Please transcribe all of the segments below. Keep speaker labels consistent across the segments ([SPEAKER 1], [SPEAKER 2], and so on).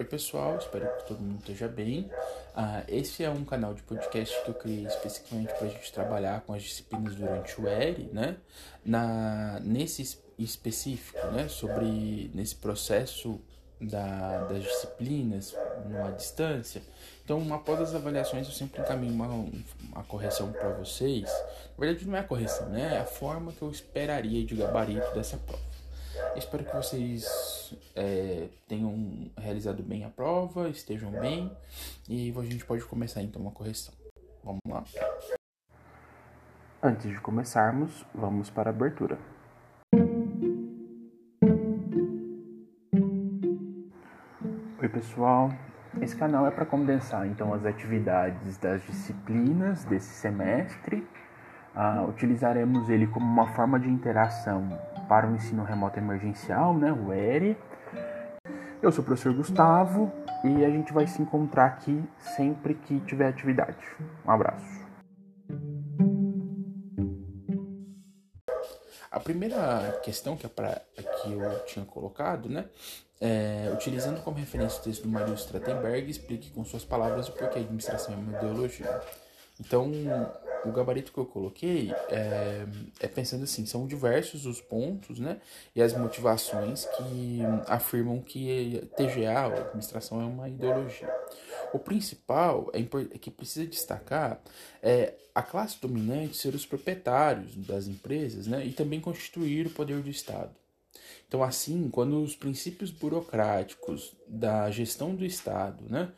[SPEAKER 1] Oi pessoal, espero que todo mundo esteja bem. Uh, esse é um canal de podcast que eu criei especificamente para a gente trabalhar com as disciplinas durante o ERI, né? Na, nesse específico, né? Sobre nesse processo da, das disciplinas numa distância. Então, após as avaliações, eu sempre encaminho uma, uma correção para vocês. Na verdade, não é a correção, né? É a forma que eu esperaria de gabarito dessa prova. Espero que vocês é, tenham realizado bem a prova, estejam bem e a gente pode começar então uma correção. Vamos lá? Antes de começarmos, vamos para a abertura. Oi pessoal, esse canal é para condensar então as atividades das disciplinas desse semestre. Ah, utilizaremos ele como uma forma de interação para o ensino remoto emergencial, né, o ERE. Eu sou o professor Gustavo e a gente vai se encontrar aqui sempre que tiver atividade. Um abraço. A primeira questão que, é pra, que eu tinha colocado, né, é, utilizando como referência o texto do Mario Stratenberg, explique com suas palavras o porquê a administração é uma ideologia. Então, o gabarito que eu coloquei é, é, pensando assim, são diversos os pontos, né, e as motivações que afirmam que TGA, a administração, é uma ideologia. O principal é, é que precisa destacar é a classe dominante ser os proprietários das empresas, né, e também constituir o poder do Estado. Então, assim, quando os princípios burocráticos da gestão do Estado, né,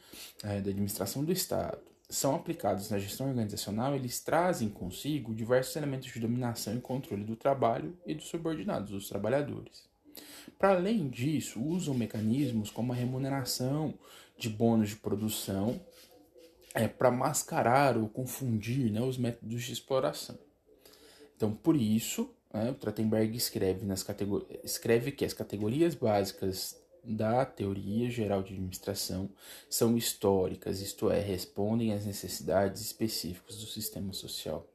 [SPEAKER 1] é, da administração do Estado, são aplicados na gestão organizacional, eles trazem consigo diversos elementos de dominação e controle do trabalho e dos subordinados, dos trabalhadores. Para além disso, usam mecanismos como a remuneração de bônus de produção é, para mascarar ou confundir né, os métodos de exploração. Então, por isso, né, o Trachtenberg escreve, nas escreve que as categorias básicas da teoria geral de administração são históricas, isto é, respondem às necessidades específicas do sistema social.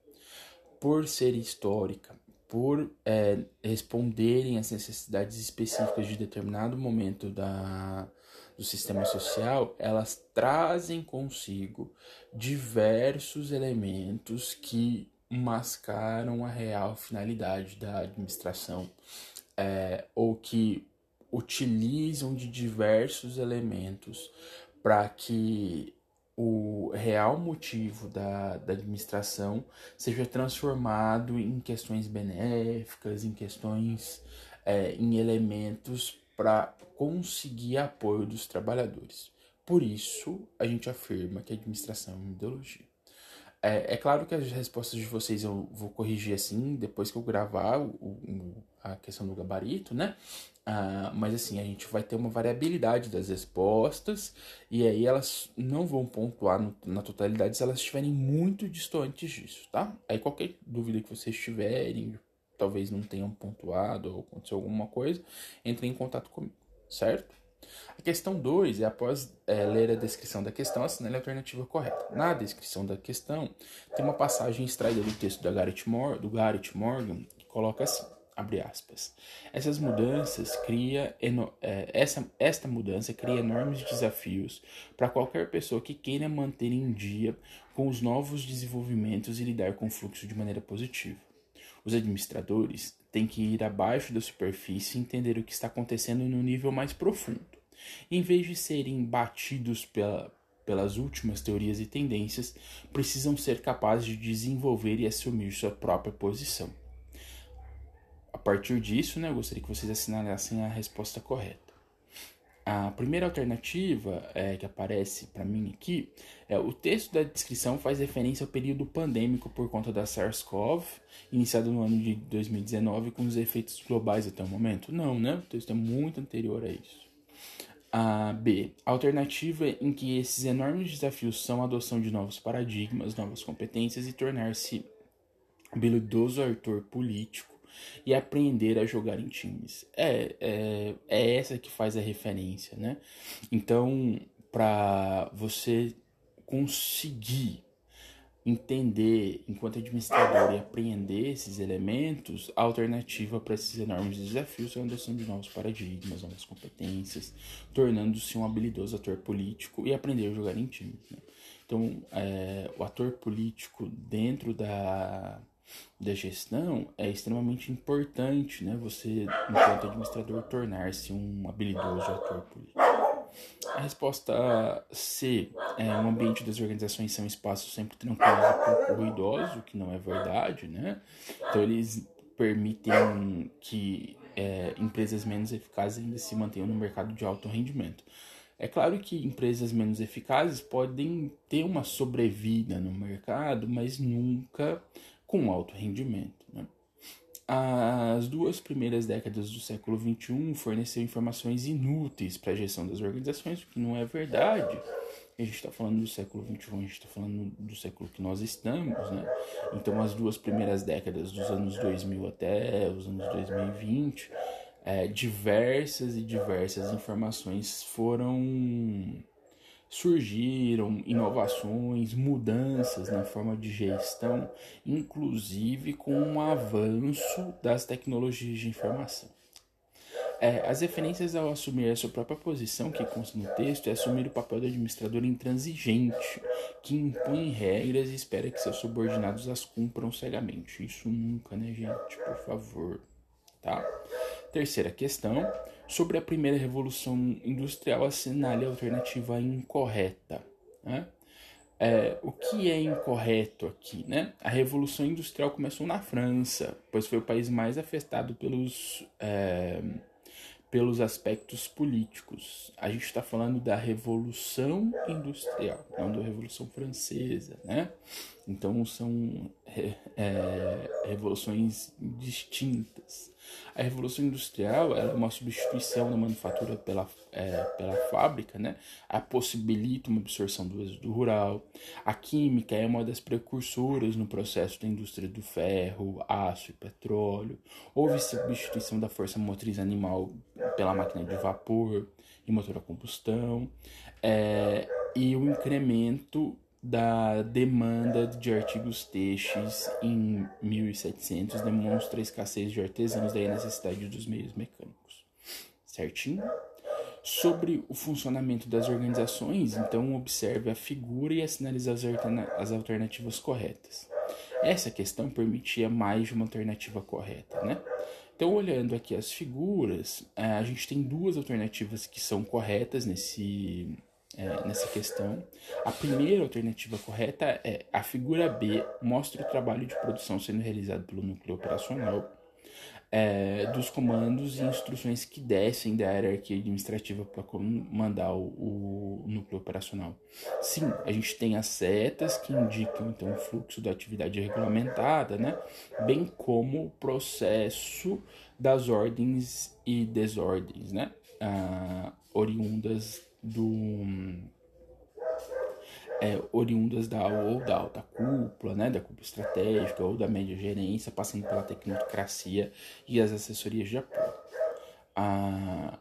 [SPEAKER 1] Por ser histórica, por é, responderem às necessidades específicas de determinado momento da, do sistema social, elas trazem consigo diversos elementos que mascaram a real finalidade da administração é, ou que utilizam de diversos elementos para que o real motivo da, da administração seja transformado em questões benéficas, em questões, é, em elementos para conseguir apoio dos trabalhadores. Por isso, a gente afirma que a administração é uma ideologia. É, é, claro que as respostas de vocês eu vou corrigir assim, depois que eu gravar o, o, a questão do gabarito, né? Ah, mas assim, a gente vai ter uma variabilidade das respostas e aí elas não vão pontuar no, na totalidade se elas estiverem muito distantes disso, tá? Aí qualquer dúvida que vocês tiverem, talvez não tenham pontuado ou aconteceu alguma coisa, entre em contato comigo, certo? A questão 2 é após é, ler a descrição da questão, assinale a alternativa correta. Na descrição da questão, tem uma passagem extraída do texto da Garrett Mor do Garrett Morgan que coloca assim, abre aspas, essas mudanças cria, é, essa, esta mudança cria enormes desafios para qualquer pessoa que queira manter em dia com os novos desenvolvimentos e lidar com o fluxo de maneira positiva. Os administradores têm que ir abaixo da superfície e entender o que está acontecendo no nível mais profundo. Em vez de serem batidos pela, pelas últimas teorias e tendências, precisam ser capazes de desenvolver e assumir sua própria posição. A partir disso, né, eu gostaria que vocês assinalassem a resposta correta. A primeira alternativa é, que aparece para mim aqui é o texto da descrição faz referência ao período pandêmico por conta da SARS-CoV, iniciado no ano de 2019 com os efeitos globais até o momento. Não, né? O texto é muito anterior a isso. A B. Alternativa em que esses enormes desafios são a adoção de novos paradigmas, novas competências e tornar-se habilidoso ator político e aprender a jogar em times. É, é, é essa que faz a referência, né? Então, para você conseguir entender enquanto administrador e apreender esses elementos, a alternativa para esses enormes desafios é a adoção de novos paradigmas, novas competências, tornando-se um habilidoso ator político e aprender a jogar em time. Né? Então, é, o ator político dentro da, da gestão é extremamente importante, né? Você, enquanto administrador, tornar-se um habilidoso ator político. A resposta C é um ambiente das organizações são espaços sempre tranquilos e pouco ruidosos, que não é verdade, né? Então eles permitem que é, empresas menos eficazes ainda se mantenham no mercado de alto rendimento. É claro que empresas menos eficazes podem ter uma sobrevida no mercado, mas nunca com alto rendimento. Né? As duas primeiras décadas do século XXI forneceu informações inúteis para a gestão das organizações, o que não é verdade. A gente está falando do século XXI, a gente está falando do século que nós estamos, né? Então, as duas primeiras décadas, dos anos 2000 até os anos 2020, é, diversas e diversas informações foram surgiram inovações, mudanças na forma de gestão, inclusive com o avanço das tecnologias de informação. É, as referências ao assumir a sua própria posição, que consta no texto, é assumir o papel do administrador intransigente, que impõe regras e espera que seus subordinados as cumpram cegamente. Isso nunca, né, gente? Por favor. Tá? Terceira questão sobre a primeira revolução industrial assinale a alternativa incorreta. Né? É, o que é incorreto aqui? Né? A revolução industrial começou na França, pois foi o país mais afetado pelos, é, pelos aspectos políticos. A gente está falando da revolução industrial, não da revolução francesa. Né? Então são é, revoluções distintas. A Revolução Industrial é uma substituição da manufatura pela, é, pela fábrica, né? A possibilita uma absorção do êxodo rural. A química é uma das precursoras no processo da indústria do ferro, aço e petróleo. Houve substituição da força motriz animal pela máquina de vapor e motor a combustão. É, e o incremento da demanda de artigos textos em 1700 demonstra a escassez de artesãos e a necessidade dos meios mecânicos. Certinho? Sobre o funcionamento das organizações, então observe a figura e assinalize as alternativas corretas. Essa questão permitia mais de uma alternativa correta, né? Então, olhando aqui as figuras, eh, a gente tem duas alternativas que são corretas nesse, é, nessa questão. A primeira alternativa correta é a figura B mostra o trabalho de produção sendo realizado pelo núcleo operacional é, dos comandos e instruções que descem da hierarquia administrativa para comandar o, o, núcleo operacional. Sim, a gente tem as setas que indicam então o fluxo da atividade regulamentada, né? bem como o processo das ordens e desordens, né? Ah, oriundas do é, oriundas da ou da alta cúpula, né, da cúpula estratégica ou da média gerência, passando pela tecnocracia e as assessorias de apoio. Ah,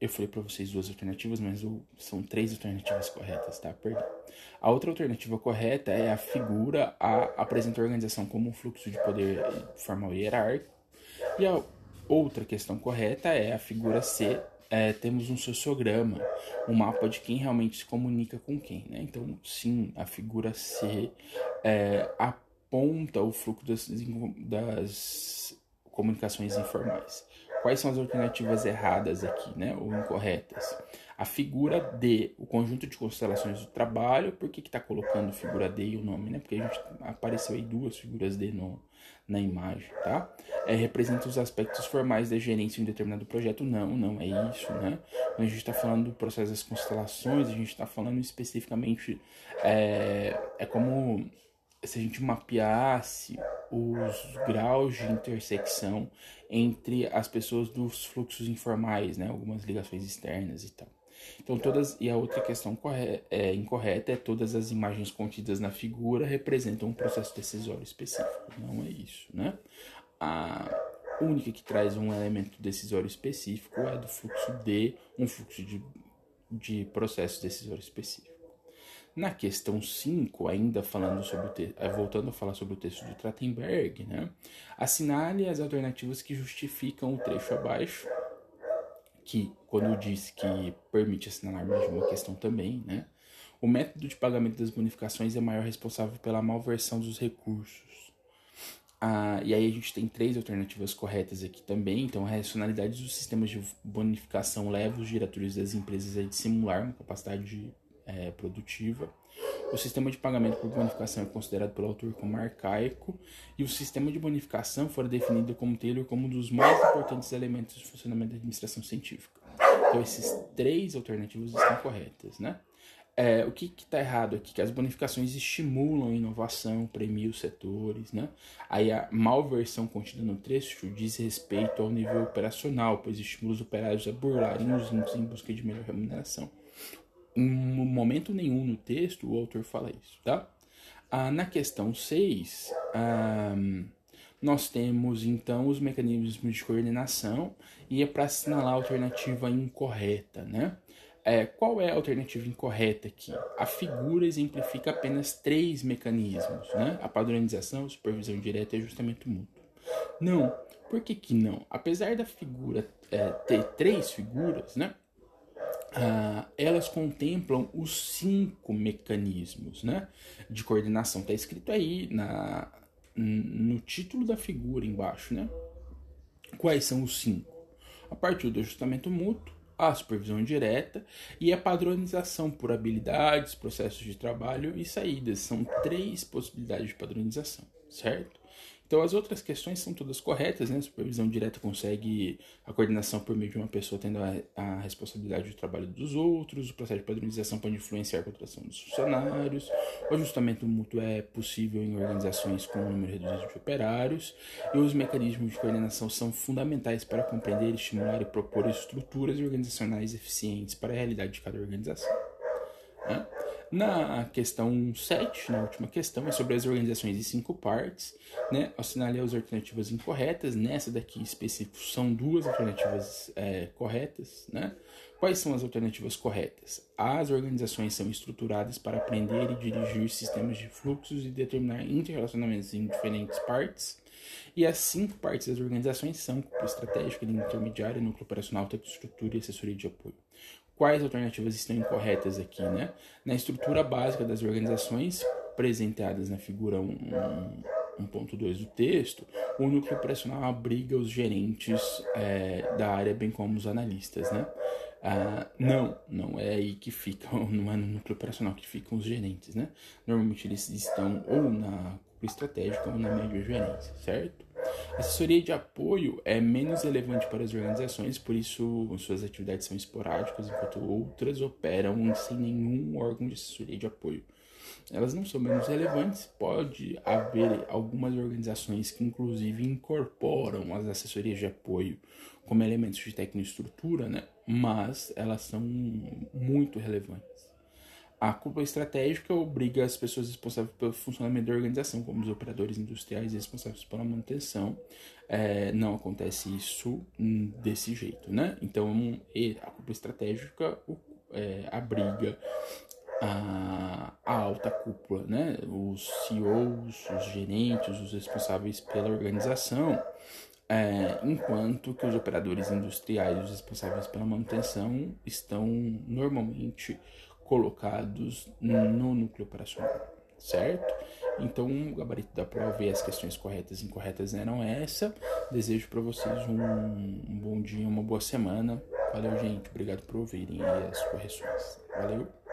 [SPEAKER 1] eu falei para vocês duas alternativas, mas são três alternativas corretas, tá? Perdão. A outra alternativa correta é a figura A apresenta a organização como um fluxo de poder formal hierárquico. E a outra questão correta é a figura C é, temos um sociograma, um mapa de quem realmente se comunica com quem. Né? Então, sim, a figura C é, aponta o fluxo das, das comunicações informais. Quais são as alternativas erradas aqui, né? Ou incorretas? A figura D, o conjunto de constelações do trabalho. Por que está colocando figura D e o nome, né? Porque a gente apareceu aí duas figuras D no, na imagem, tá? É, representa os aspectos formais da gerência em um determinado projeto. Não, não é isso, né? Quando a gente está falando do processo das constelações, a gente está falando especificamente. É, é como se a gente mapeasse os graus de intersecção entre as pessoas dos fluxos informais, né? Algumas ligações externas e tal. Então, todas. E a outra questão correta, é, incorreta é todas as imagens contidas na figura representam um processo decisório específico. Não é isso, né? A única que traz um elemento decisório específico é do fluxo D, um fluxo de, de processo decisório específico. Na questão 5, ainda falando sobre o te... Eh, voltando a falar sobre o texto de Trachtenberg, né? assinale as alternativas que justificam o trecho abaixo, que quando diz que permite assinalar mais de uma questão também, né? O método de pagamento das bonificações é maior responsável pela malversão dos recursos. Ah, e aí a gente tem três alternativas corretas aqui também. Então, a racionalidade dos sistemas de bonificação leva os diretores das empresas a dissimular uma capacidade é, produtiva. O sistema de pagamento por bonificação é considerado pelo autor como arcaico e o sistema de bonificação foi definido como Taylor como um dos mais importantes elementos de funcionamento da administração científica. Então, esses três alternativas estão corretas, né? É, o que está errado aqui? Que as bonificações estimulam a inovação, premiam os setores, né? Aí a malversão contida no trecho diz respeito ao nível operacional, pois estimula os operários a burlarem os índices em busca de melhor remuneração. Em momento nenhum no texto o autor fala isso, tá? Ah, na questão 6, ah, nós temos então os mecanismos de coordenação e é para assinalar a alternativa incorreta, né? É, qual é a alternativa incorreta aqui? A figura exemplifica apenas três mecanismos, né? A padronização, supervisão direta e ajustamento mútuo. Não, por que, que não? Apesar da figura é, ter três figuras, né? Ah, elas contemplam os cinco mecanismos né, de coordenação. Está escrito aí na, no título da figura embaixo, né? Quais são os cinco? A partir do ajustamento mútuo, a supervisão direta e a padronização por habilidades, processos de trabalho e saídas. São três possibilidades de padronização, certo? Então as outras questões são todas corretas, né? A supervisão direta consegue a coordenação por meio de uma pessoa tendo a, a responsabilidade do trabalho dos outros, o processo de padronização pode influenciar a contratação dos funcionários, o ajustamento mútuo é possível em organizações com um número reduzido de operários, e os mecanismos de coordenação são fundamentais para compreender, estimular e propor estruturas organizacionais eficientes para a realidade de cada organização. Né? Na questão 7, na última questão, é sobre as organizações em cinco partes. Né? Assinalei as alternativas incorretas. Nessa daqui específico são duas alternativas é, corretas. Né? Quais são as alternativas corretas? As organizações são estruturadas para aprender e dirigir sistemas de fluxos e determinar interrelacionamentos em diferentes partes. E as cinco partes das organizações são grupo estratégico, linha intermediária, núcleo operacional, estrutura e assessoria de apoio quais alternativas estão incorretas aqui, né? Na estrutura básica das organizações apresentadas na figura 1.2 do texto, o núcleo operacional abriga os gerentes é, da área, bem como os analistas, né? Ah, não, não é aí que ficam, não é no núcleo operacional que ficam os gerentes, né? Normalmente eles estão ou na estratégica ou na média gerência, certo? A assessoria de apoio é menos relevante para as organizações, por isso suas atividades são esporádicas, enquanto outras operam sem nenhum órgão de assessoria de apoio. Elas não são menos relevantes, pode haver algumas organizações que inclusive incorporam as assessorias de apoio como elementos de tecnoestrutura, né? mas elas são muito relevantes. A cúpula estratégica obriga as pessoas responsáveis pelo funcionamento da organização, como os operadores industriais responsáveis pela manutenção. É, não acontece isso desse jeito, né? Então, a cúpula estratégica é, abriga a, a, alta cúpula, né? Os CEOs, os gerentes, os responsáveis pela organização, é, enquanto que os operadores industriais, os responsáveis pela manutenção, estão normalmente colocados no núcleo operacional, certo? Então, o gabarito da prova e as questões corretas e incorretas eram essa. Desejo para vocês um, um bom dia, uma boa semana. Valeu, gente. Obrigado por ouvirem as correções. Valeu.